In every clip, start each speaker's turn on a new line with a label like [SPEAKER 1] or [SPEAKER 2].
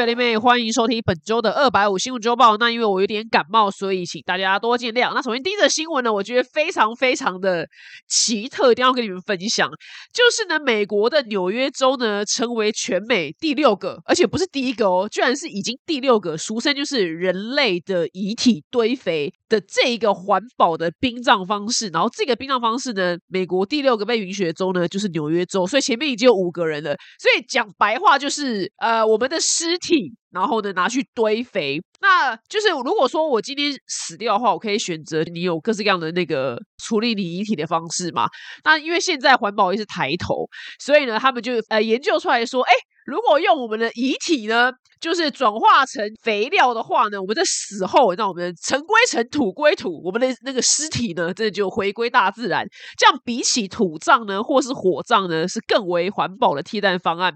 [SPEAKER 1] 表弟妹，欢迎收听本周的二百五新闻周报。那因为我有点感冒，所以请大家多见谅。那首先第一则新闻呢，我觉得非常非常的奇特，一定要跟你们分享。就是呢，美国的纽约州呢，成为全美第六个，而且不是第一个哦，居然是已经第六个，俗称就是人类的遗体堆肥的这一个环保的殡葬方式。然后这个殡葬方式呢，美国第六个被允许的州呢，就是纽约州。所以前面已经有五个人了。所以讲白话就是，呃，我们的尸体，然后呢拿去堆肥。那就是如果说我今天死掉的话，我可以选择你有各式各样的那个处理你遗体的方式嘛？那因为现在环保意识抬头，所以呢，他们就呃研究出来说，哎。如果用我们的遗体呢，就是转化成肥料的话呢，我们在死后，那我们尘归尘，土归土，我们的那个尸体呢，这就回归大自然。这样比起土葬呢，或是火葬呢，是更为环保的替代方案。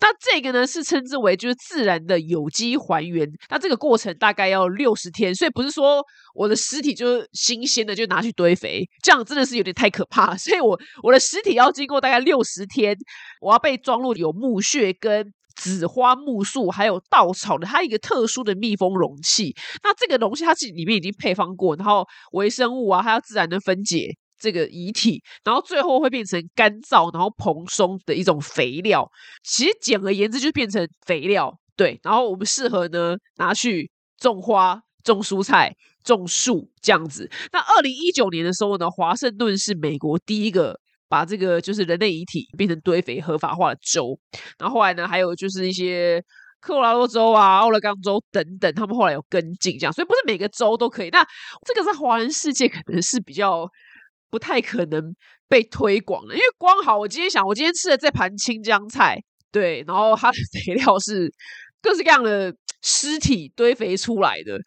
[SPEAKER 1] 那这个呢，是称之为就是自然的有机还原。那这个过程大概要六十天，所以不是说我的尸体就是新鲜的就拿去堆肥，这样真的是有点太可怕。所以我我的尸体要经过大概六十天，我要被装入有墓穴跟。紫花木树还有稻草的，它一个特殊的密封容器。那这个容器它自己里面已经配方过，然后微生物啊，它要自然的分解这个遗体，然后最后会变成干燥然后蓬松的一种肥料。其实简而言之，就变成肥料。对，然后我们适合呢拿去种花、种蔬菜、种树这样子。那二零一九年的时候呢，华盛顿是美国第一个。把这个就是人类遗体变成堆肥合法化的州，然后后来呢，还有就是一些科罗拉多州啊、奥勒冈州等等，他们后来有跟进这样，所以不是每个州都可以。那这个在华人世界可能是比较不太可能被推广的，因为光好，我今天想，我今天吃的这盘青江菜，对，然后它的肥料是各式各样的尸体堆肥出来的。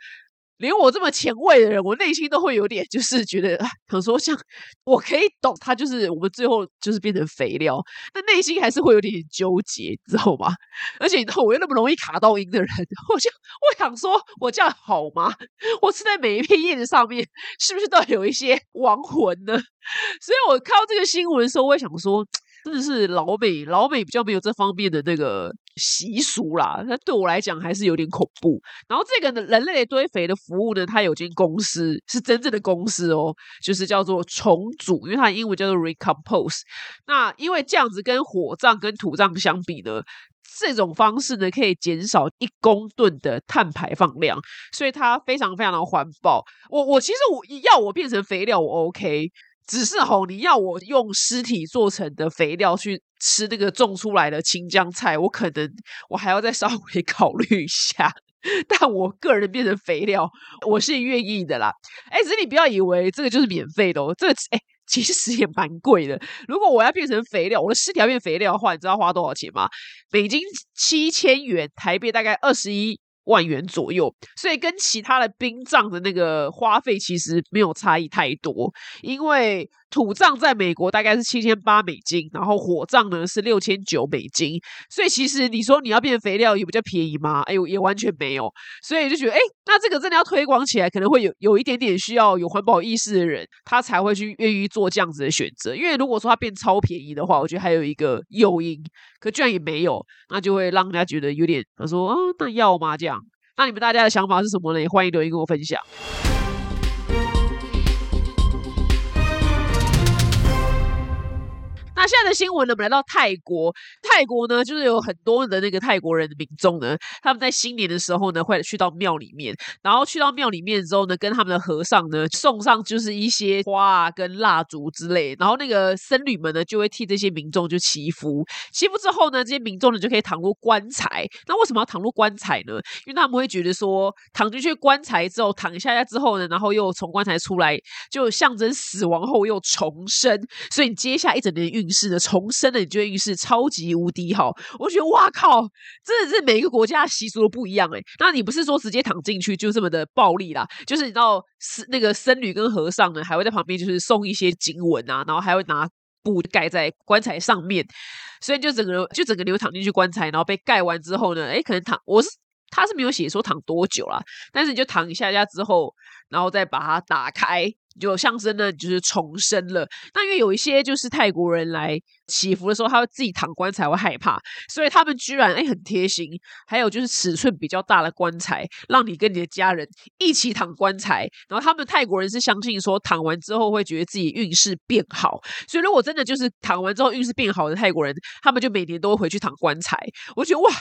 [SPEAKER 1] 连我这么前卫的人，我内心都会有点，就是觉得，想说像我可以懂他，就是我们最后就是变成肥料，但内心还是会有点纠结，知道吗？而且你知道，我又那么容易卡到音的人，我就我想说，我这样好吗？我吃在每一片叶子上面，是不是都有一些亡魂呢？所以我看到这个新闻的时候，我也想说。真的是老美，老美比较没有这方面的那个习俗啦。那对我来讲还是有点恐怖。然后这个呢，人类堆肥的服务呢，它有间公司是真正的公司哦，就是叫做重组，因为它的英文叫做 recompose。那因为这样子跟火葬跟土葬相比呢，这种方式呢可以减少一公吨的碳排放量，所以它非常非常的环保。我我其实我要我变成肥料，我 OK。只是吼，你要我用尸体做成的肥料去吃那个种出来的青江菜，我可能我还要再稍微 考虑一下。但我个人变成肥料，我是愿意的啦。哎，只是你不要以为这个就是免费的哦，这个哎其实也蛮贵的。如果我要变成肥料，我的尸体要变肥料的话，你知道花多少钱吗？美金七千元，台币大概二十一。万元左右，所以跟其他的殡葬的那个花费其实没有差异太多，因为。土葬在美国大概是七千八美金，然后火葬呢是六千九美金，所以其实你说你要变肥料也比较便宜吗？哎呦，也完全没有，所以就觉得哎，那这个真的要推广起来，可能会有有一点点需要有环保意识的人，他才会去愿意做这样子的选择。因为如果说它变超便宜的话，我觉得还有一个诱因，可居然也没有，那就会让人家觉得有点他说啊，那要吗？这样，那你们大家的想法是什么呢？也欢迎留言跟我分享。那现在的新闻呢？我们来到泰国，泰国呢，就是有很多的那个泰国人的民众呢，他们在新年的时候呢，会去到庙里面，然后去到庙里面之后呢，跟他们的和尚呢，送上就是一些花啊，跟蜡烛之类，然后那个僧侣们呢，就会替这些民众就祈福，祈福之后呢，这些民众呢就可以躺入棺材。那为什么要躺入棺材呢？因为他们会觉得说，躺进去棺材之后，躺下下之后呢，然后又从棺材出来，就象征死亡后又重生，所以你接下一整年运。是的，重生的你觉得运势超级无敌好，我觉得哇靠，真的是每一个国家习俗都不一样哎。那你不是说直接躺进去就这么的暴力啦？就是你知道，是那个僧侣跟和尚呢，还会在旁边就是送一些经文啊，然后还会拿布盖在棺材上面，所以就整个就整个流躺进去棺材，然后被盖完之后呢，哎，可能躺我是他是没有写说躺多久啦，但是你就躺一下下之后，然后再把它打开。就象征呢，就是重生了。那因为有一些就是泰国人来起伏的时候，他会自己躺棺材会害怕，所以他们居然哎很贴心。还有就是尺寸比较大的棺材，让你跟你的家人一起躺棺材。然后他们泰国人是相信说躺完之后会觉得自己运势变好，所以如果真的就是躺完之后运势变好的泰国人，他们就每年都会回去躺棺材。我觉得哇，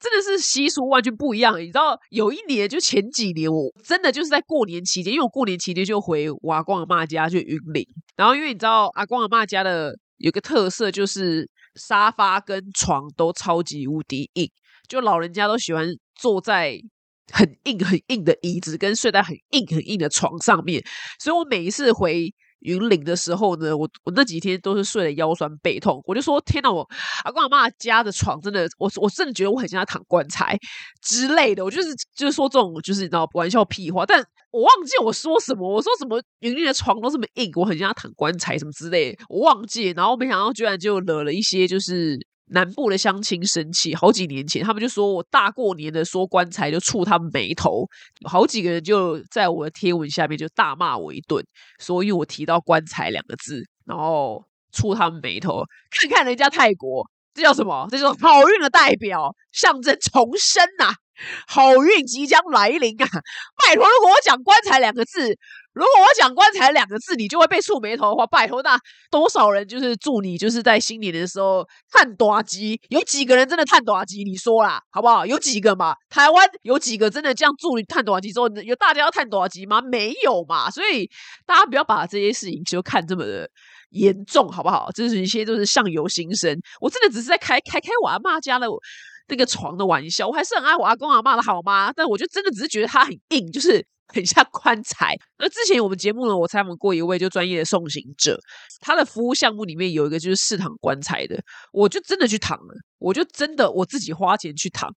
[SPEAKER 1] 真的是习俗完全不一样。你知道有一年就前几年，我真的就是在过年期间，因为我过年期间就回我阿公阿妈家去云林，然后因为你知道阿公阿妈家的。有个特色就是沙发跟床都超级无敌硬，就老人家都喜欢坐在很硬很硬的椅子，跟睡在很硬很硬的床上面。所以我每一次回云岭的时候呢，我我那几天都是睡得腰酸背痛。我就说天哪，我阿公阿妈家的床真的，我我真的觉得我很像在躺棺材之类的。我就是就是说这种就是你知道玩笑屁话，但。我忘记我说什么，我说什么云丽的床都这么硬，我很像躺棺材什么之类，我忘记。然后没想到居然就惹了一些就是南部的乡亲生气。好几年前，他们就说我大过年的说棺材就触他们眉头，好几个人就在我的贴文下面就大骂我一顿，所以我提到棺材两个字，然后触他们眉头。看看人家泰国，这叫什么？这叫好运的代表，象征重生呐。好运即将来临啊！拜托，如果我讲“棺材”两个字，如果我讲“棺材”两个字，你就会被触眉头的话，拜托，那多少人就是祝你就是在新年的时候探短机？有几个人真的探短机？你说啦，好不好？有几个嘛？台湾有几个真的这样祝你探短机之后，有大家要探短机吗？没有嘛？所以大家不要把这些事情就看这么的严重，好不好？这是一些都是相由心生。我真的只是在开开开我阿妈家的。那个床的玩笑，我还是很爱我阿公阿妈的好吗？但我就真的只是觉得它很硬，就是很像棺材。那之前我们节目呢，我采访过一位就专业的送行者，他的服务项目里面有一个就是试躺棺材的，我就真的去躺了，我就真的我自己花钱去躺。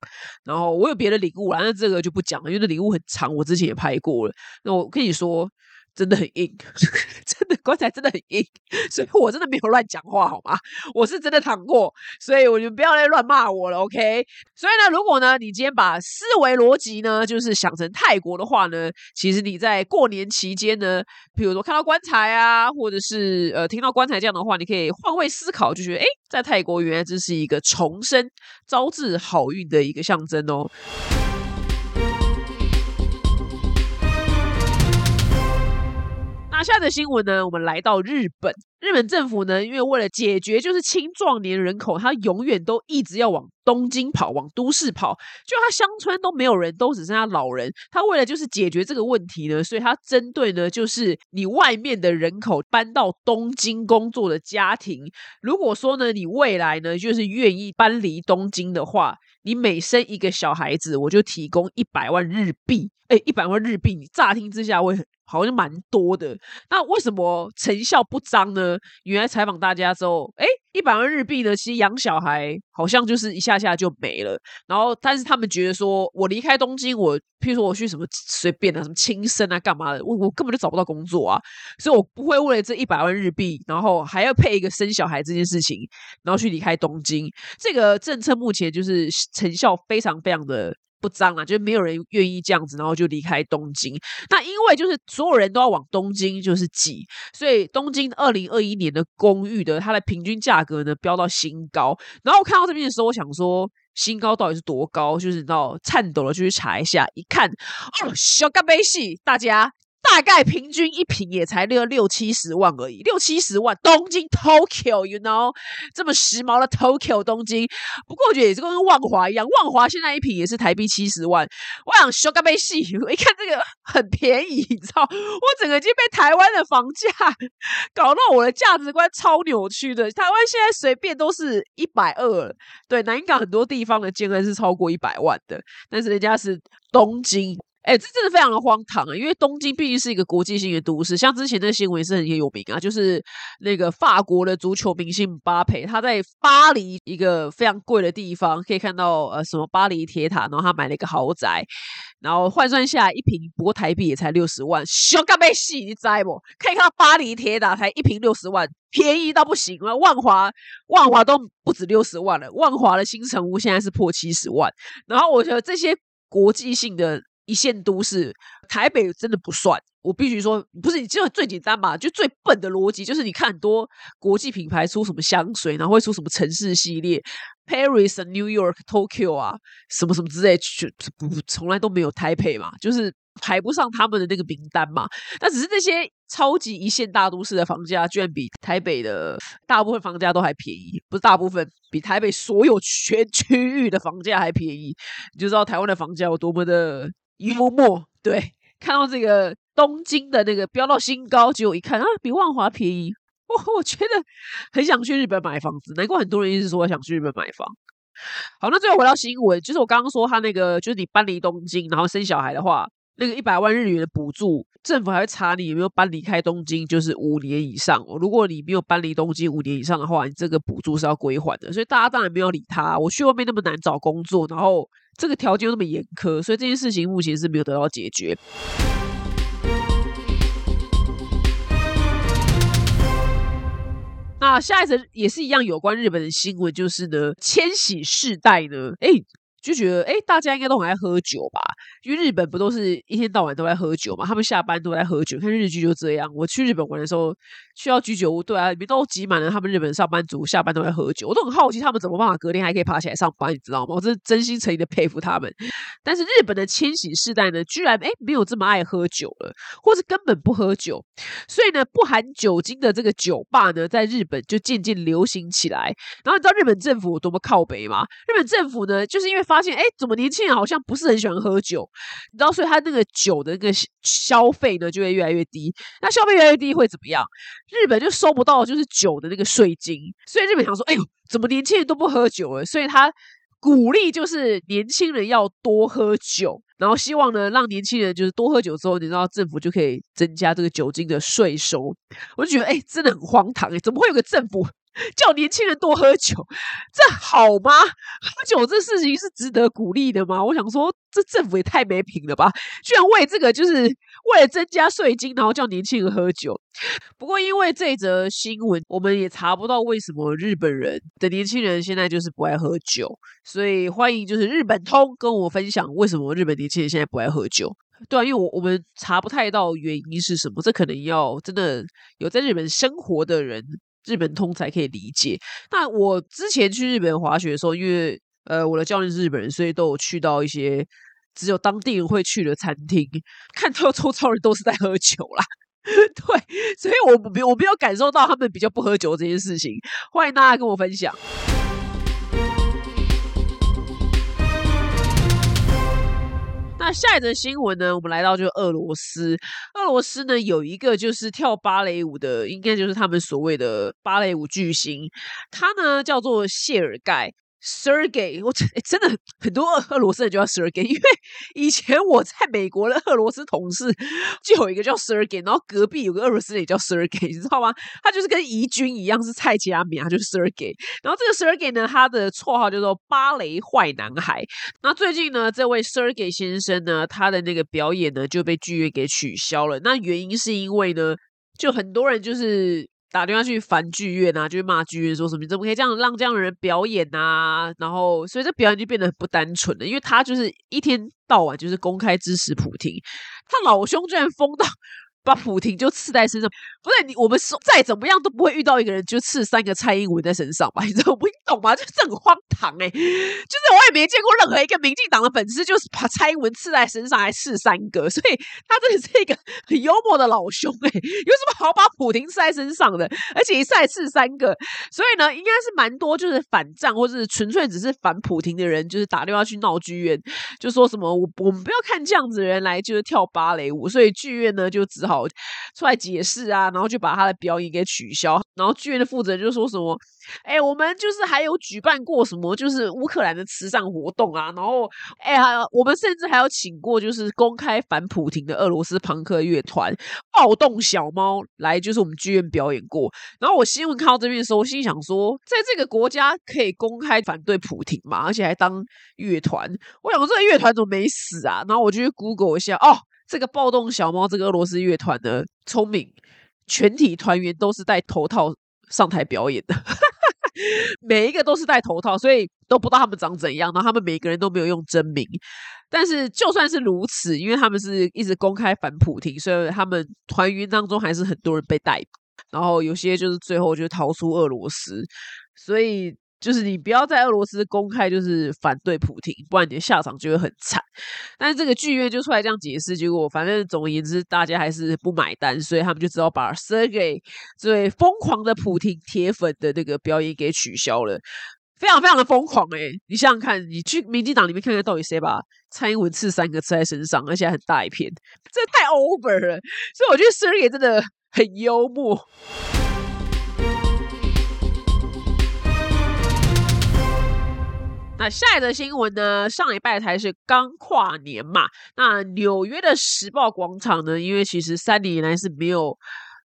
[SPEAKER 1] 然后我有别的礼物啦，那这个就不讲了，因为那礼物很长，我之前也拍过了。那我跟你说。真的很硬，真的棺材真的很硬，所以我真的没有乱讲话，好吗？我是真的躺过，所以我就不要再乱骂我了，OK？所以呢，如果呢，你今天把思维逻辑呢，就是想成泰国的话呢，其实你在过年期间呢，比如说看到棺材啊，或者是呃听到棺材这样的话，你可以换位思考，就觉得哎，在泰国原来这是一个重生、招致好运的一个象征哦。那下的新闻呢？我们来到日本，日本政府呢，因为为了解决就是青壮年人口，他永远都一直要往东京跑，往都市跑，就他乡村都没有人，都只剩下老人。他为了就是解决这个问题呢，所以他针对呢，就是你外面的人口搬到东京工作的家庭，如果说呢，你未来呢，就是愿意搬离东京的话，你每生一个小孩子，我就提供一百万日币。哎，一百万日币，你乍听之下会好像蛮多的。那为什么成效不彰呢？原来采访大家之后，哎，一百万日币呢，其实养小孩好像就是一下下就没了。然后，但是他们觉得说，我离开东京，我譬如说我去什么随便啊，什么轻生啊，干嘛的，我我根本就找不到工作啊，所以我不会为了这一百万日币，然后还要配一个生小孩这件事情，然后去离开东京。这个政策目前就是成效非常非常的。不脏啊，就是没有人愿意这样子，然后就离开东京。那因为就是所有人都要往东京就是挤，所以东京二零二一年的公寓的它的平均价格呢飙到新高。然后我看到这边的时候，我想说新高到底是多高？就是你知道颤抖了就去查一下，一看哦，小干杯戏，大家。大概平均一平也才六六七十万而已，六七十万。东京 Tokyo，you know，这么时髦的 Tokyo 东京。不过我觉得也是跟万华一样，万华现在一平也是台币七十万。我想修个杯戏，我一看这个很便宜，你知道，我整个已经被台湾的房价搞到我的价值观超扭曲的。台湾现在随便都是一百二，对，南港很多地方的金额是超过一百万的，但是人家是东京。哎，这真的非常的荒唐啊！因为东京毕竟是一个国际性的都市，像之前的新闻是很有名啊，就是那个法国的足球明星巴佩，他在巴黎一个非常贵的地方，可以看到呃什么巴黎铁塔，然后他买了一个豪宅，然后换算下来一平不过台币也才六十万，小干杯戏你摘不？可以看到巴黎铁塔才一平六十万，便宜到不行了。万华万华都不止六十万了，万华的新城屋现在是破七十万。然后我觉得这些国际性的。一线都市，台北真的不算。我必须说，不是你就最简单嘛？就最笨的逻辑就是，你看很多国际品牌出什么香水，然后会出什么城市系列，Paris、New York、Tokyo 啊，什么什么之类，不从来都没有台北嘛，就是排不上他们的那个名单嘛。那只是那些超级一线大都市的房价，居然比台北的大部分房价都还便宜，不是大部分，比台北所有全区域的房价还便宜，你就知道台湾的房价有多么的幽默。对，看到这个。东京的那个飙到新高，结果一看啊，比万华便宜。我我觉得很想去日本买房子，难怪很多人一直说想去日本买房。好，那最后回到新闻，就是我刚刚说他那个，就是你搬离东京，然后生小孩的话，那个一百万日元的补助，政府还会查你有没有搬离开东京，就是五年以上。如果你没有搬离东京五年以上的话，你这个补助是要归还的。所以大家当然没有理他。我去外面那么难找工作，然后这个条件又那么严苛，所以这件事情目前是没有得到解决。那下一则也是一样有关日本的新闻，就是呢，千禧世代呢，哎。就觉得哎，大家应该都很爱喝酒吧？因为日本不都是一天到晚都在喝酒嘛？他们下班都在喝酒，看日剧就这样。我去日本玩的时候，去到居酒屋，对啊，里面都挤满了他们日本上班族，下班都在喝酒。我都很好奇他们怎么办法隔天还可以爬起来上班，你知道吗？我真真心诚意的佩服他们。但是日本的千禧世代呢，居然哎没有这么爱喝酒了，或是根本不喝酒。所以呢，不含酒精的这个酒吧呢，在日本就渐渐流行起来。然后你知道日本政府有多么靠北吗？日本政府呢，就是因为发现哎，怎么年轻人好像不是很喜欢喝酒？你知道，所以他那个酒的那个消费呢，就会越来越低。那消费越来越低会怎么样？日本就收不到就是酒的那个税金。所以日本想说，哎呦，怎么年轻人都不喝酒了？所以他鼓励就是年轻人要多喝酒，然后希望呢让年轻人就是多喝酒之后，你知道政府就可以增加这个酒精的税收。我就觉得，哎，真的很荒唐哎，怎么会有个政府？叫年轻人多喝酒，这好吗？喝酒这事情是值得鼓励的吗？我想说，这政府也太没品了吧！居然为这个就是为了增加税金，然后叫年轻人喝酒。不过，因为这则新闻，我们也查不到为什么日本人的年轻人现在就是不爱喝酒，所以欢迎就是日本通跟我分享为什么日本年轻人现在不爱喝酒。对啊，因为我我们查不太到原因是什么，这可能要真的有在日本生活的人。日本通才可以理解。那我之前去日本滑雪的时候，因为呃我的教练是日本人，所以都有去到一些只有当地人会去的餐厅，看到周超人都是在喝酒啦。对，所以我我没有感受到他们比较不喝酒这件事情。欢迎大家跟我分享。那下一则新闻呢？我们来到就俄罗斯。俄罗斯呢有一个就是跳芭蕾舞的，应该就是他们所谓的芭蕾舞巨星，他呢叫做谢尔盖。Sergey，我真真的很多俄罗斯人就叫 Sergey，因为以前我在美国的俄罗斯同事就有一个叫 Sergey，然后隔壁有个俄罗斯人也叫 Sergey，你知道吗？他就是跟怡君一样是蔡佳敏，他就是 Sergey。然后这个 Sergey 呢，他的绰号叫做芭蕾坏男孩。那最近呢，这位 Sergey 先生呢，他的那个表演呢就被剧院给取消了。那原因是因为呢，就很多人就是。打电话去烦剧院啊，就骂剧院说什么你怎么可以这样让这样的人表演啊？然后所以这表演就变得很不单纯了，因为他就是一天到晚就是公开支持普京，他老兄居然疯到。把普婷就刺在身上，不是你我们说再怎么样都不会遇到一个人就刺三个蔡英文在身上吧？你知道 不？你懂吗？就是很荒唐哎！就是我也没见过任何一个民进党的粉丝，就是把蔡英文刺在身上还刺三个，所以他真的是一个很幽默的老兄哎！有什么好把普婷刺在身上的？而且一次刺三个，所以呢，应该是蛮多就是反战或者是纯粹只是反普婷的人，就是打电话去闹剧院，就说什么我我们不要看这样子的人来就是跳芭蕾舞，所以剧院呢就只好。出来解释啊，然后就把他的表演给取消。然后剧院的负责人就说什么：“哎，我们就是还有举办过什么，就是乌克兰的慈善活动啊。然后，哎呀，我们甚至还有请过就是公开反普廷的俄罗斯朋克乐团暴动小猫来，就是我们剧院表演过。然后我新闻看到这边的时候，我心想说，在这个国家可以公开反对普廷嘛？而且还当乐团，我想说这个乐团怎么没死啊？然后我就去 Google 一下，哦。”这个暴动小猫，这个俄罗斯乐团呢聪明，全体团员都是戴头套上台表演的。每一个都是戴头套，所以都不知道他们长怎样。然后他们每个人都没有用真名，但是就算是如此，因为他们是一直公开反普廷，所以他们团员当中还是很多人被逮捕，然后有些就是最后就逃出俄罗斯，所以。就是你不要在俄罗斯公开就是反对普京，不然你的下场就会很惨。但是这个剧院就出来这样解释，结果反正总而言之，大家还是不买单，所以他们就只好把 Sergey 这位疯狂的普京铁粉的那个表演给取消了，非常非常的疯狂哎！你想想看，你去民进党里面看看到底谁把蔡英文刺三个刺在身上，而且很大一片，这太 over 了。所以我觉得 Sergey 真的很幽默。那下一则新闻呢？上礼拜才是刚跨年嘛。那纽约的时报广场呢？因为其实三年以来是没有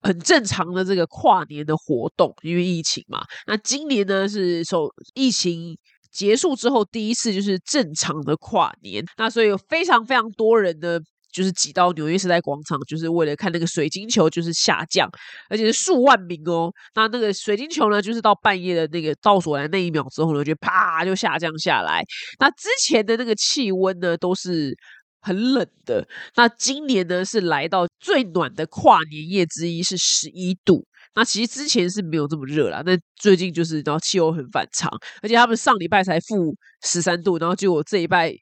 [SPEAKER 1] 很正常的这个跨年的活动，因为疫情嘛。那今年呢是受疫情结束之后第一次就是正常的跨年。那所以有非常非常多人呢。就是挤到纽约时代广场，就是为了看那个水晶球，就是下降，而且是数万名哦。那那个水晶球呢，就是到半夜的那个倒数来那一秒之后呢，就啪就下降下来。那之前的那个气温呢，都是很冷的。那今年呢，是来到最暖的跨年夜之一，是十一度。那其实之前是没有这么热啦，那最近就是然后气候很反常，而且他们上礼拜才负十三度，然后结果这一拜。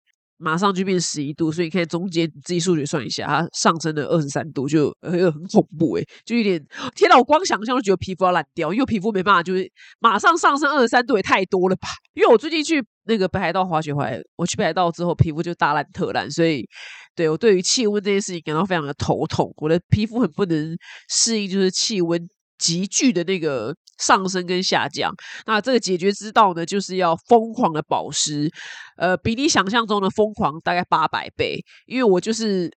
[SPEAKER 1] 马上就变十一度，所以你看中间自己数学算一下，它上升了二十三度，就呃很恐怖诶，就有点天哪！我光想象就觉得皮肤要烂掉，因为皮肤没办法，就是马上上升二十三度也太多了吧？因为我最近去那个北海道滑雪回来，我去北海道之后皮肤就大烂特烂，所以对我对于气温这件事情感到非常的头痛，我的皮肤很不能适应，就是气温。急剧的那个上升跟下降，那这个解决之道呢，就是要疯狂的保湿，呃，比你想象中的疯狂大概八百倍，因为我就是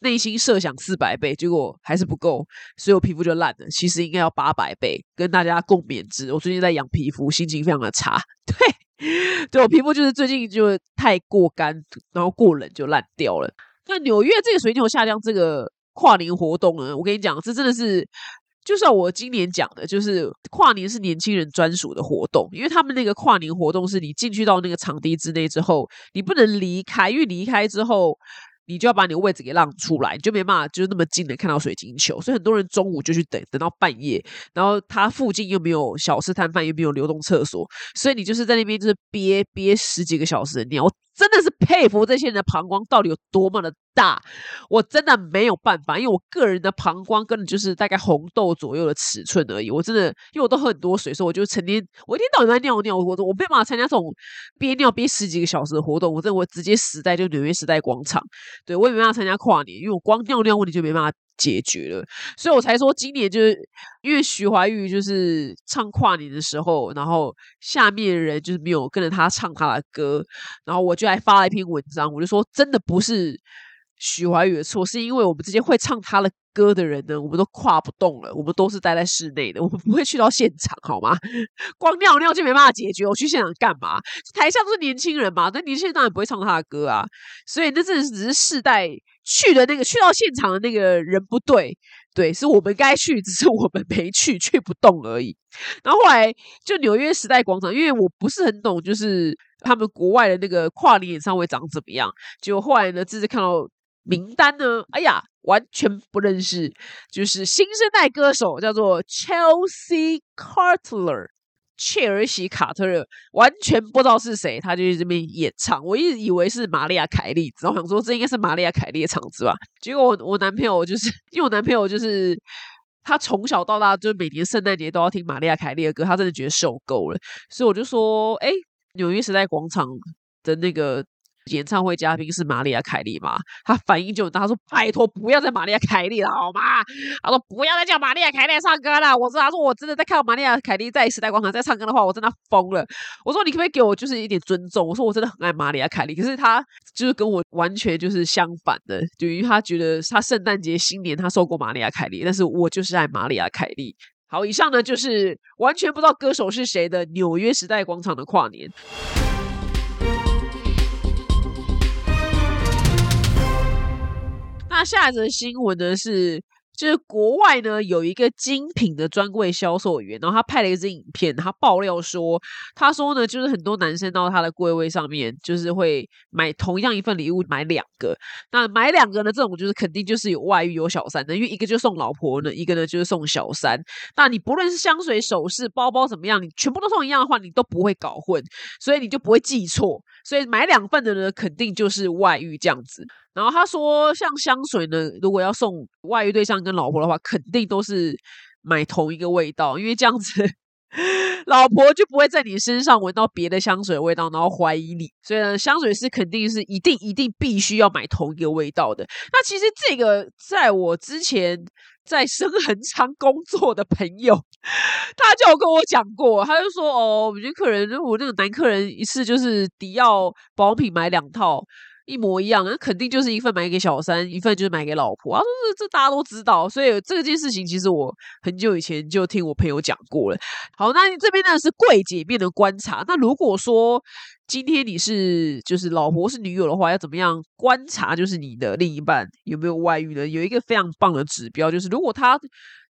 [SPEAKER 1] 内心设想四百倍，结果还是不够，所以我皮肤就烂了。其实应该要八百倍，跟大家共勉之。我最近在养皮肤，心情非常的差，对，对我皮肤就是最近就太过干，然后过冷就烂掉了。那纽约这个水牛下降这个跨年活动呢，我跟你讲，这真的是。就像我今年讲的，就是跨年是年轻人专属的活动，因为他们那个跨年活动是你进去到那个场地之内之后，你不能离开，因为离开之后。你就要把你的位置给让出来，你就没办法就是那么近的看到水晶球，所以很多人中午就去等，等到半夜，然后它附近又没有小吃摊贩，又没有流动厕所，所以你就是在那边就是憋憋十几个小时你要，真的是佩服这些人的膀胱到底有多么的大，我真的没有办法，因为我个人的膀胱根本就是大概红豆左右的尺寸而已，我真的因为我都喝很多水，所以我就成天我一天到晚在尿尿，我我没办法参加这种憋尿憋十几个小时的活动，我真的我直接死在就纽约时代广场。对，我也没办法参加跨年，因为我光尿尿问题就没办法解决了，所以我才说今年就是因为徐怀钰就是唱跨年的时候，然后下面的人就是没有跟着他唱他的歌，然后我就还发了一篇文章，我就说真的不是徐怀钰的错，是因为我们之间会唱他的歌的人呢，我们都跨不动了，我们都是待在室内的，我们不会去到现场，好吗？光尿尿就没办法解决，我去现场干嘛？台下都是年轻人嘛，那年轻人当然不会唱他的歌啊，所以那真的只是世代去的那个去到现场的那个人不对，对，是我们该去，只是我们没去，去不动而已。然后后来就纽约时代广场，因为我不是很懂，就是他们国外的那个跨年演唱会长怎么样，结果后来呢，这次看到。名单呢？哎呀，完全不认识，就是新生代歌手叫做 Chelsea Carter，切尔西卡特勒，完全不知道是谁，他就在这边演唱。我一直以为是玛丽亚凯莉，然后想说这应该是玛丽亚凯莉的场子吧。结果我我男朋友就是，因为我男朋友就是他从小到大就每年圣诞节都要听玛丽亚凯莉的歌，他真的觉得受够了，所以我就说，哎，纽约时代广场的那个。演唱会嘉宾是玛丽亚凯莉吗？他反应就大，他说：“拜托，不要再玛丽亚凯莉了，好吗？”他说：“不要再叫玛丽亚凯莉唱歌了。”我说：“他说我真的在看玛丽亚凯莉在时代广场在唱歌的话，我真的疯了。”我说：“你可不可以给我就是一点尊重？”我说：“我真的很爱玛丽亚凯莉，可是他就是跟我完全就是相反的，就因为他觉得他圣诞节新年他受过玛丽亚凯莉，但是我就是爱玛丽亚凯莉。”好，以上呢就是完全不知道歌手是谁的纽约时代广场的跨年。下一则新闻呢是就是国外呢有一个精品的专柜销售员，然后他拍了一支影片，他爆料说，他说呢，就是很多男生到他的柜位上面，就是会买同样一份礼物买两个，那买两个呢，这种就是肯定就是有外遇有小三的，因为一个就送老婆呢，一个呢就是送小三。那你不论是香水、首饰、包包怎么样，你全部都送一样的话，你都不会搞混，所以你就不会记错。所以买两份的呢，肯定就是外遇这样子。然后他说，像香水呢，如果要送外遇对象跟老婆的话，肯定都是买同一个味道，因为这样子 老婆就不会在你身上闻到别的香水味道，然后怀疑你。所以呢，香水是肯定是一定一定必须要买同一个味道的。那其实这个在我之前在深恒昌工作的朋友，他就有跟我讲过，他就说哦，我们客人，我那个男客人一次就是迪奥保养品买两套。一模一样，那肯定就是一份买给小三，一份就是买给老婆。啊这这大家都知道，所以这件事情其实我很久以前就听我朋友讲过了。好，那你这边呢是柜姐面的观察。那如果说今天你是就是老婆是女友的话，要怎么样观察就是你的另一半有没有外遇呢？有一个非常棒的指标，就是如果他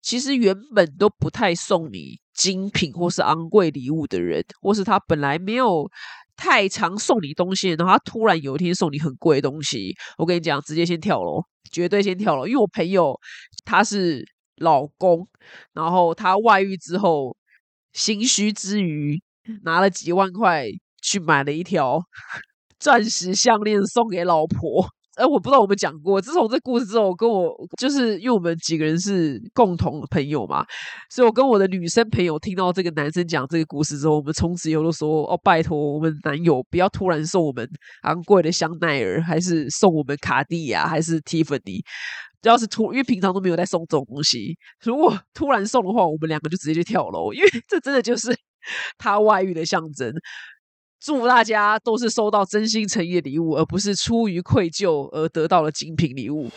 [SPEAKER 1] 其实原本都不太送你精品或是昂贵礼物的人，或是他本来没有。太常送你东西，然后他突然有一天送你很贵的东西，我跟你讲，直接先跳楼，绝对先跳楼。因为我朋友他是老公，然后他外遇之后，心虚之余拿了几万块去买了一条 钻石项链送给老婆。哎，我不知道我们讲过。自从这故事之后，跟我就是因为我们几个人是共同朋友嘛，所以我跟我的女生朋友听到这个男生讲这个故事之后，我们从此以后都说：“哦，拜托我们男友不要突然送我们昂贵的香奈儿，还是送我们卡地亚，还是蒂芙尼。要是突，因为平常都没有在送这种东西，如果突然送的话，我们两个就直接去跳楼，因为这真的就是 他外遇的象征。”祝大家都是收到真心诚意的礼物，而不是出于愧疚而得到了精品礼物。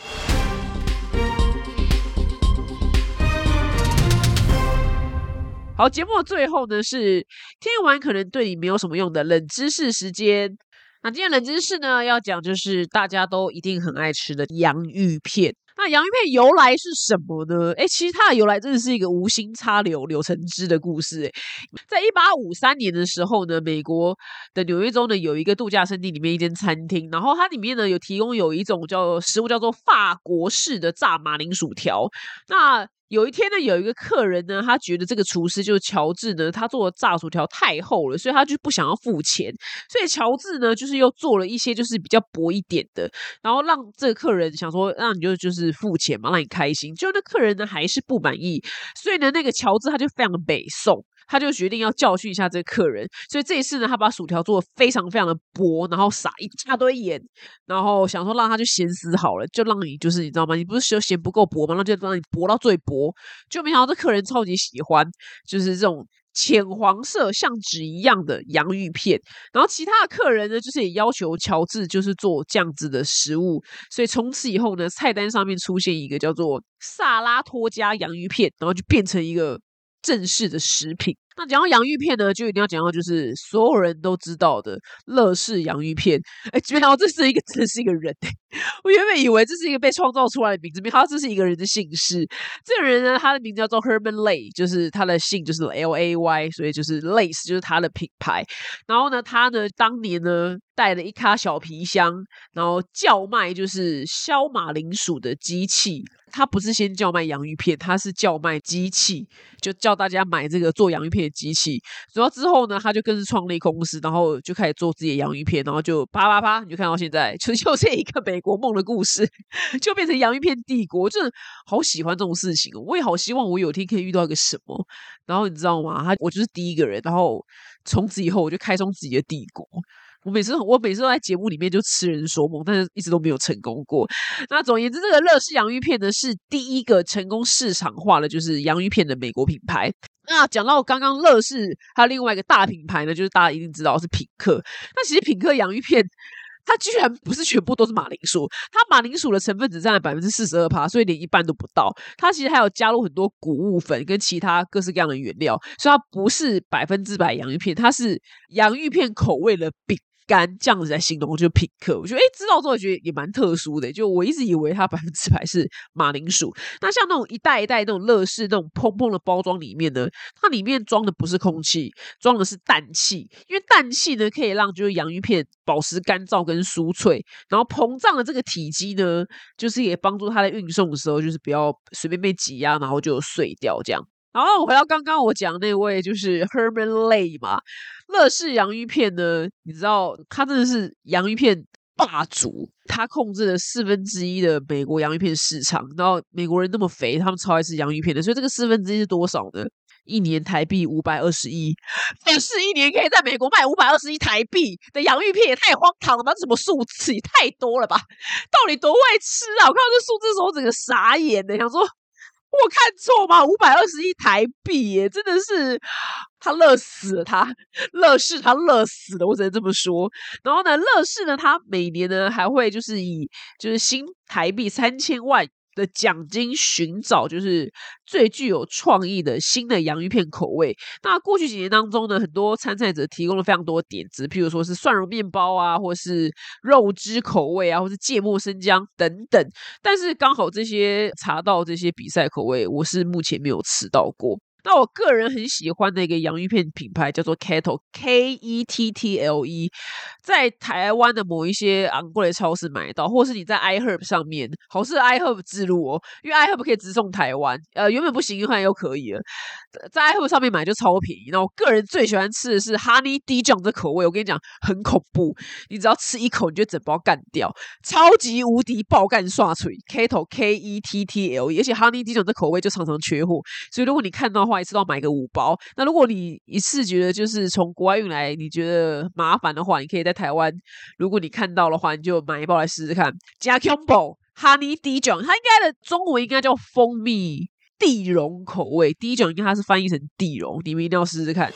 [SPEAKER 1] 好，节目的最后呢是听完可能对你没有什么用的冷知识时间。那今天冷知识呢要讲就是大家都一定很爱吃的洋芋片。那洋芋片由来是什么呢？哎，其实它的由来真的是一个无心插柳柳成枝的故事。在一八五三年的时候呢，美国的纽约州呢有一个度假胜地里面一间餐厅，然后它里面呢有提供有一种叫食物叫做法国式的炸马铃薯条。那有一天呢，有一个客人呢，他觉得这个厨师就是乔治呢，他做的炸薯条太厚了，所以他就不想要付钱。所以乔治呢，就是又做了一些就是比较薄一点的，然后让这个客人想说，让你就就是付钱嘛，让你开心。就那客人呢，还是不满意，所以呢，那个乔治他就非常的北宋。他就决定要教训一下这个客人，所以这一次呢，他把薯条做的非常非常的薄，然后撒一大堆盐，然后想说让他就咸死好了，就让你就是你知道吗？你不是说咸不够薄吗？那就让你薄到最薄，就没想到这客人超级喜欢，就是这种浅黄色像纸一样的洋芋片。然后其他的客人呢，就是也要求乔治就是做这样子的食物，所以从此以后呢，菜单上面出现一个叫做萨拉托加洋芋片，然后就变成一个。正式的食品。那讲到洋芋片呢，就一定要讲到就是所有人都知道的乐事洋芋片。哎，没想到这是一个，真是一个人。我原本以为这是一个被创造出来的名字，没想到这是一个人的姓氏。这个人呢，他的名字叫做 Herman Lay，就是他的姓就是 L A Y，所以就是 Lace 就是他的品牌。然后呢，他呢当年呢带了一卡小皮箱，然后叫卖就是削马铃薯的机器。他不是先叫卖洋芋片，他是叫卖机器，就叫大家买这个做洋芋片的机器。然后之后呢，他就更是创立公司，然后就开始做自己的洋芋片，然后就啪啪啪，你就看到现在，就 就这一个美国梦的故事，就变成洋芋片帝国。真的好喜欢这种事情，我也好希望我有天可以遇到一个什么。然后你知道吗？他我就是第一个人，然后从此以后我就开创自己的帝国。我每次我每次都在节目里面就痴人说梦，但是一直都没有成功过。那总而言之，这个乐事洋芋片呢是第一个成功市场化的，就是洋芋片的美国品牌。那讲到刚刚乐事，还有另外一个大品牌呢，就是大家一定知道是品客。那其实品客洋芋片，它居然不是全部都是马铃薯，它马铃薯的成分只占了百分之四十二趴，所以连一半都不到。它其实还有加入很多谷物粉跟其他各式各样的原料，所以它不是百分之百洋芋片，它是洋芋片口味的饼。干这样子来形容，就品客。我觉得哎，知道之后觉得也蛮特殊的。就我一直以为它百分之百是马铃薯。那像那种一袋一袋那种乐事那种蓬蓬的包装里面呢，它里面装的不是空气，装的是氮气。因为氮气呢可以让就是洋芋片保持干燥跟酥脆，然后膨胀的这个体积呢，就是也帮助它在运送的时候就是不要随便被挤压，然后就碎掉这样。然后回到刚刚我讲那位就是 Herman Lay 嘛，乐事洋芋片呢，你知道他真的是洋芋片霸主，他控制了四分之一的美国洋芋片市场。然后美国人那么肥，他们超爱吃洋芋片的，所以这个四分之一是多少呢？一年台币五百二十一，乐事一年可以在美国卖五百二十一台币的洋芋片，也太荒唐了吧？这什么数字也太多了吧？到底多会吃啊？我看到这数字的时候，我整个傻眼的，想说。我看错吗？五百二十一台币耶，真的是他乐死了，他乐视他乐死了，我只能这么说。然后呢，乐视呢，他每年呢还会就是以就是新台币三千万。的奖金寻找就是最具有创意的新的洋芋片口味。那过去几年当中呢，很多参赛者提供了非常多点子，譬如说是蒜蓉面包啊，或是肉汁口味啊，或是芥末生姜等等。但是刚好这些查到这些比赛口味，我是目前没有吃到过。那我个人很喜欢的一个洋芋片品牌叫做 Kettle K E T T L E，在台湾的某一些昂贵的超市买到，或是你在 iHerb 上面，好是 iHerb 自录哦，因为 iHerb 可以直送台湾，呃，原本不行，现在又可以了，在 iHerb 上面买就超便宜。那我个人最喜欢吃的是 Honey Dijon 这口味，我跟你讲很恐怖，你只要吃一口你就整包干掉，超级无敌爆干刷嘴 Kettle K E T T L E，而且 Honey Dijon 这口味就常常缺货，所以如果你看到的话，一次都要买个五包。那如果你一次觉得就是从国外运来，你觉得麻烦的话，你可以在台湾，如果你看到的话，你就买一包来试试看。加 Combo Honey Dijon，它应该的中文应该叫蜂蜜地溶口味。Dijon 应该它是翻译成地溶，你们一定要试试看。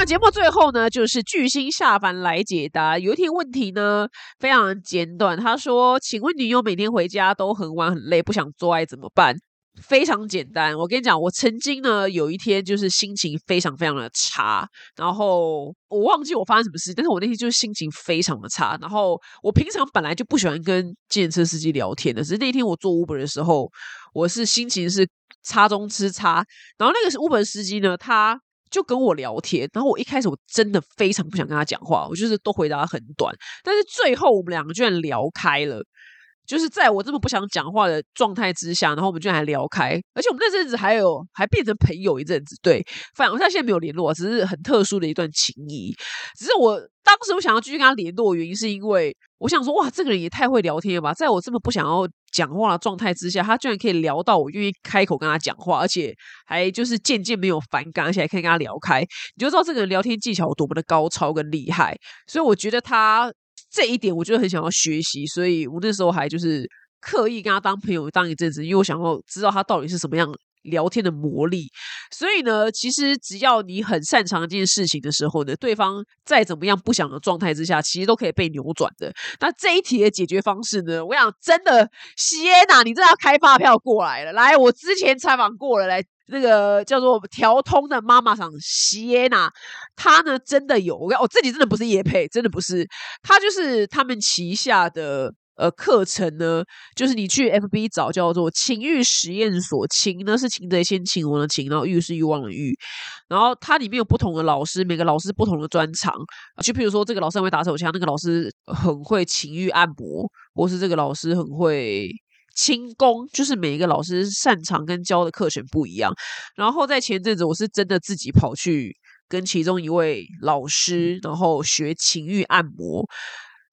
[SPEAKER 1] 那节目最后呢，就是巨星下凡来解答。有一天问题呢，非常简短。他说：“请问女友每天回家都很晚很累，不想做爱怎么办？”非常简单。我跟你讲，我曾经呢有一天就是心情非常非常的差，然后我忘记我发生什么事，但是我那天就是心情非常的差。然后我平常本来就不喜欢跟建车司机聊天的，只是那天我做 Uber 的时候，我是心情是差中之差。然后那个是 Uber 司机呢，他。就跟我聊天，然后我一开始我真的非常不想跟他讲话，我就是都回答很短，但是最后我们两个居然聊开了，就是在我这么不想讲话的状态之下，然后我们居然还聊开，而且我们那阵子还有还变成朋友一阵子，对，反正现在没有联络，只是很特殊的一段情谊，只是我。当时我想要继续跟他联络，原因是因为我想说，哇，这个人也太会聊天了吧！在我这么不想要讲话的状态之下，他居然可以聊到我愿意开口跟他讲话，而且还就是渐渐没有反感，而且还可以跟他聊开，你就知道这个人聊天技巧有多么的高超跟厉害。所以我觉得他这一点，我觉得很想要学习。所以我那时候还就是刻意跟他当朋友当一阵子，因为我想要知道他到底是什么样。聊天的魔力，所以呢，其实只要你很擅长一件事情的时候呢，对方再怎么样不想的状态之下，其实都可以被扭转的。那这一题的解决方式呢，我想真的，谢娜，你真的要开发票过来了。来，我之前采访过了，来那个叫做调通的妈妈桑西耶娜，她呢真的有，我我自己真的不是叶配，真的不是，她就是他们旗下的。呃，课程呢，就是你去 FB 找叫做情欲实验所，情呢是情贼先情王的情，然后欲是欲望的欲，然后它里面有不同的老师，每个老师不同的专长，就譬如说这个老师会打手枪，那个老师很会情欲按摩，或是这个老师很会轻功，就是每一个老师擅长跟教的课程不一样。然后在前阵子，我是真的自己跑去跟其中一位老师，然后学情欲按摩，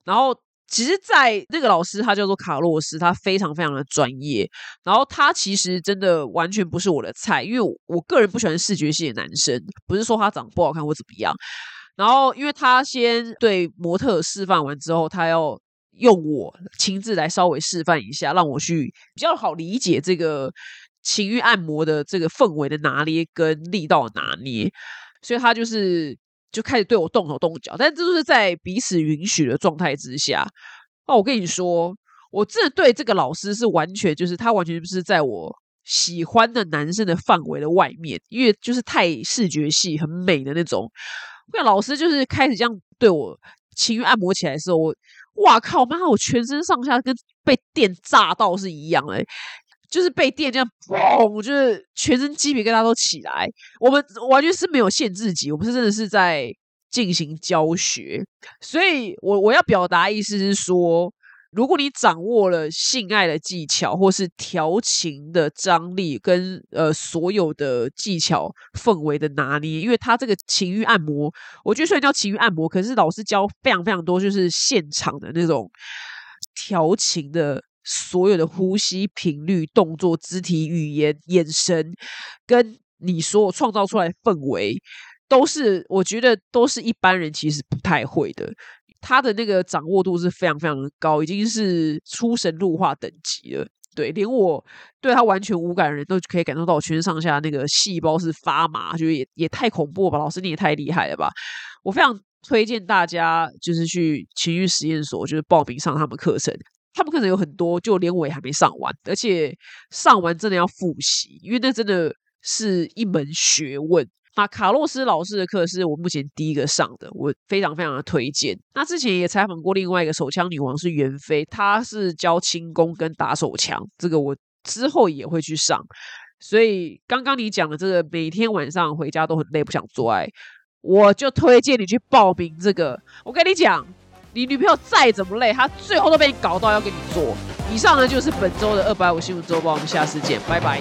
[SPEAKER 1] 然后。其实，在那个老师，他叫做卡洛斯，他非常非常的专业。然后他其实真的完全不是我的菜，因为我个人不喜欢视觉系的男生，不是说他长得不好看或怎么样。然后，因为他先对模特示范完之后，他要用我亲自来稍微示范一下，让我去比较好理解这个情欲按摩的这个氛围的拿捏跟力道拿捏，所以他就是。就开始对我动手动脚，但这都是在彼此允许的状态之下。哦，我跟你说，我真的对这个老师是完全就是他完全不是在我喜欢的男生的范围的外面，因为就是太视觉系、很美的那种。那老师就是开始这样对我情欲按摩起来的时候，我哇靠妈，我全身上下跟被电炸到是一样哎，就是被电这样嘣，就是全身鸡皮疙瘩都起来。我们完全是没有限制级，我们是真的是在进行教学，所以我我要表达意思是说。如果你掌握了性爱的技巧，或是调情的张力，跟呃所有的技巧氛围的拿捏，因为他这个情欲按摩，我觉得虽然叫情欲按摩，可是老师教非常非常多，就是现场的那种调情的所有的呼吸频率、动作、肢体语言、眼神，跟你所有创造出来氛围，都是我觉得都是一般人其实不太会的。他的那个掌握度是非常非常的高，已经是出神入化等级了。对，连我对他完全无感的人都可以感受到全身上下那个细胞是发麻，就是也也太恐怖了吧？老师你也太厉害了吧！我非常推荐大家就是去情绪实验所，就是报名上他们课程。他们课程有很多，就连我也还没上完，而且上完真的要复习，因为那真的是一门学问。那卡洛斯老师的课是我目前第一个上的，我非常非常的推荐。那之前也采访过另外一个手枪女王是袁飞，她是教轻功跟打手枪，这个我之后也会去上。所以刚刚你讲的这个每天晚上回家都很累不想做爱，我就推荐你去报名这个。我跟你讲，你女朋友再怎么累，她最后都被你搞到要跟你做。以上呢就是本周的二百五新闻周报，我们下次见，拜拜。